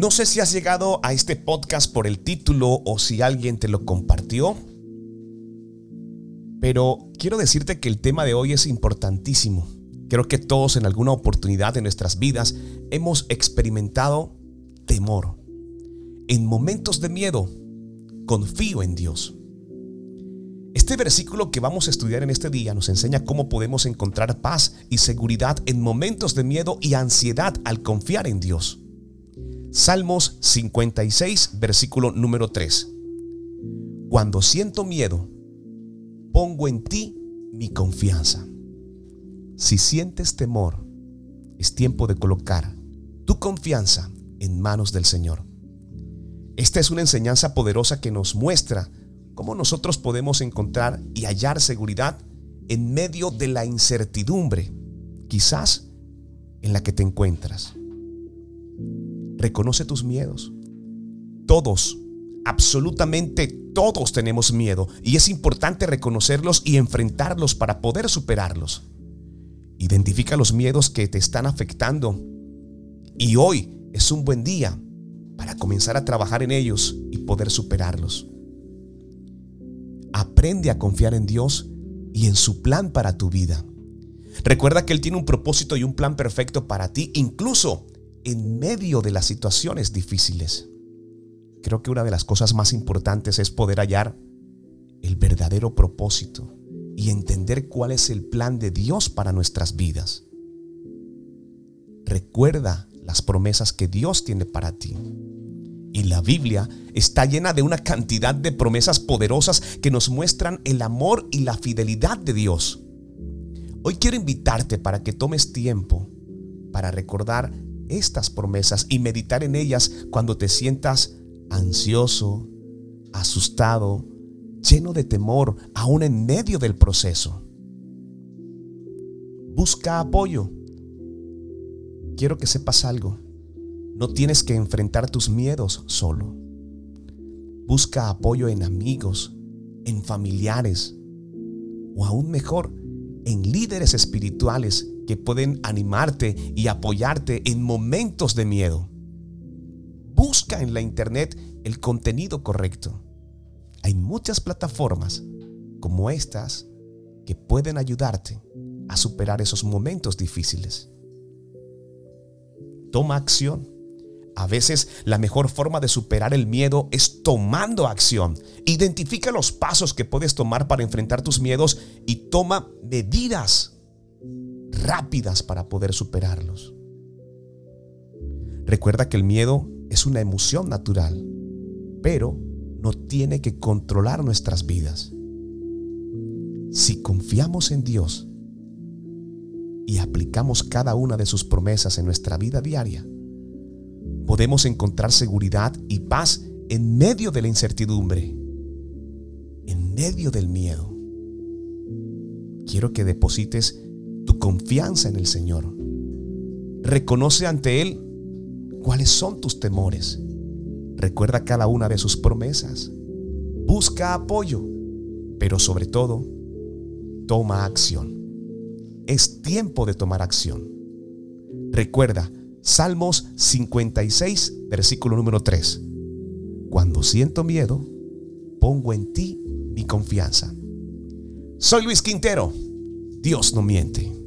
No sé si has llegado a este podcast por el título o si alguien te lo compartió, pero quiero decirte que el tema de hoy es importantísimo. Creo que todos en alguna oportunidad de nuestras vidas hemos experimentado temor. En momentos de miedo, confío en Dios. Este versículo que vamos a estudiar en este día nos enseña cómo podemos encontrar paz y seguridad en momentos de miedo y ansiedad al confiar en Dios. Salmos 56, versículo número 3. Cuando siento miedo, pongo en ti mi confianza. Si sientes temor, es tiempo de colocar tu confianza en manos del Señor. Esta es una enseñanza poderosa que nos muestra cómo nosotros podemos encontrar y hallar seguridad en medio de la incertidumbre, quizás en la que te encuentras. Reconoce tus miedos. Todos, absolutamente todos tenemos miedo y es importante reconocerlos y enfrentarlos para poder superarlos. Identifica los miedos que te están afectando y hoy es un buen día para comenzar a trabajar en ellos y poder superarlos. Aprende a confiar en Dios y en su plan para tu vida. Recuerda que Él tiene un propósito y un plan perfecto para ti, incluso en medio de las situaciones difíciles. Creo que una de las cosas más importantes es poder hallar el verdadero propósito y entender cuál es el plan de Dios para nuestras vidas. Recuerda las promesas que Dios tiene para ti. Y la Biblia está llena de una cantidad de promesas poderosas que nos muestran el amor y la fidelidad de Dios. Hoy quiero invitarte para que tomes tiempo para recordar estas promesas y meditar en ellas cuando te sientas ansioso, asustado, lleno de temor, aún en medio del proceso. Busca apoyo. Quiero que sepas algo. No tienes que enfrentar tus miedos solo. Busca apoyo en amigos, en familiares o aún mejor, en líderes espirituales que pueden animarte y apoyarte en momentos de miedo. Busca en la internet el contenido correcto. Hay muchas plataformas como estas que pueden ayudarte a superar esos momentos difíciles. Toma acción. A veces la mejor forma de superar el miedo es tomando acción. Identifica los pasos que puedes tomar para enfrentar tus miedos y toma medidas rápidas para poder superarlos. Recuerda que el miedo es una emoción natural, pero no tiene que controlar nuestras vidas. Si confiamos en Dios y aplicamos cada una de sus promesas en nuestra vida diaria, podemos encontrar seguridad y paz en medio de la incertidumbre, en medio del miedo. Quiero que deposites tu confianza en el Señor. Reconoce ante Él cuáles son tus temores. Recuerda cada una de sus promesas. Busca apoyo, pero sobre todo, toma acción. Es tiempo de tomar acción. Recuerda, Salmos 56, versículo número 3. Cuando siento miedo, pongo en ti mi confianza. Soy Luis Quintero. Dios no miente.